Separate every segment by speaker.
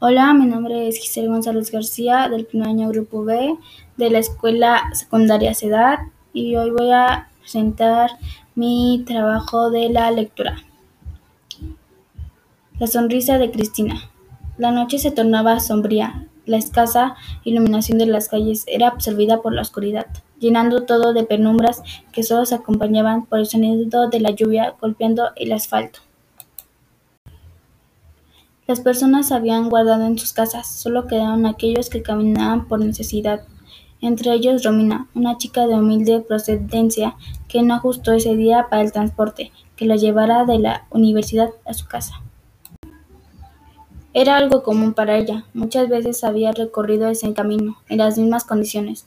Speaker 1: Hola, mi nombre es Giselle González García, del primer año Grupo B de la Escuela Secundaria CEDAT y hoy voy a presentar mi trabajo de la lectura. La sonrisa de Cristina. La noche se tornaba sombría, la escasa iluminación de las calles era absorbida por la oscuridad, llenando todo de penumbras que solo se acompañaban por el sonido de la lluvia golpeando el asfalto. Las personas habían guardado en sus casas, solo quedaron aquellos que caminaban por necesidad, entre ellos Romina, una chica de humilde procedencia que no ajustó ese día para el transporte que la llevara de la universidad a su casa. Era algo común para ella, muchas veces había recorrido ese camino, en las mismas condiciones,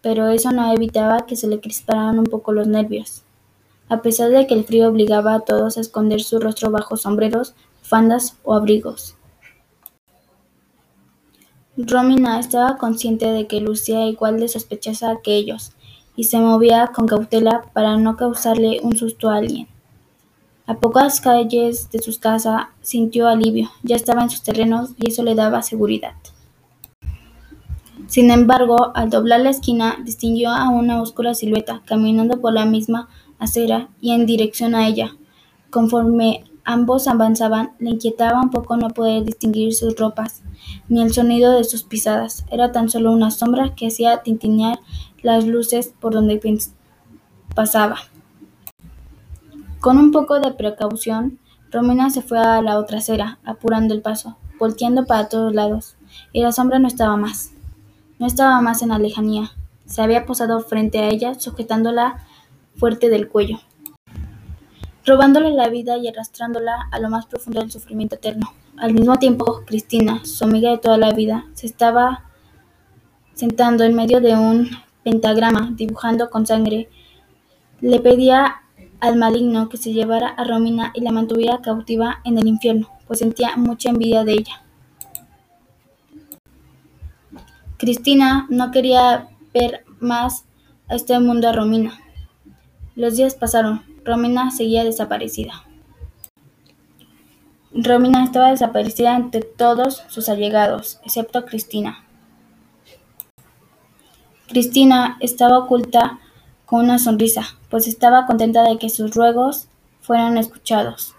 Speaker 1: pero eso no evitaba que se le crisparan un poco los nervios. A pesar de que el frío obligaba a todos a esconder su rostro bajo sombreros, bufandas o abrigos. Romina estaba consciente de que lucía igual de sospechosa que ellos, y se movía con cautela para no causarle un susto a alguien. A pocas calles de su casa sintió alivio, ya estaba en sus terrenos y eso le daba seguridad. Sin embargo, al doblar la esquina, distinguió a una oscura silueta caminando por la misma acera y en dirección a ella. Conforme ambos avanzaban, le inquietaba un poco no poder distinguir sus ropas, ni el sonido de sus pisadas. Era tan solo una sombra que hacía tintinear las luces por donde pasaba. Con un poco de precaución, Romina se fue a la otra acera, apurando el paso, volteando para todos lados, y la sombra no estaba más. No estaba más en la lejanía. Se había posado frente a ella, sujetándola fuerte del cuello, robándole la vida y arrastrándola a lo más profundo del sufrimiento eterno. Al mismo tiempo, Cristina, su amiga de toda la vida, se estaba sentando en medio de un pentagrama, dibujando con sangre. Le pedía al maligno que se llevara a Romina y la mantuviera cautiva en el infierno, pues sentía mucha envidia de ella. Cristina no quería ver más a este mundo a Romina. Los días pasaron. Romina seguía desaparecida. Romina estaba desaparecida entre todos sus allegados, excepto Cristina. Cristina estaba oculta con una sonrisa, pues estaba contenta de que sus ruegos fueran escuchados.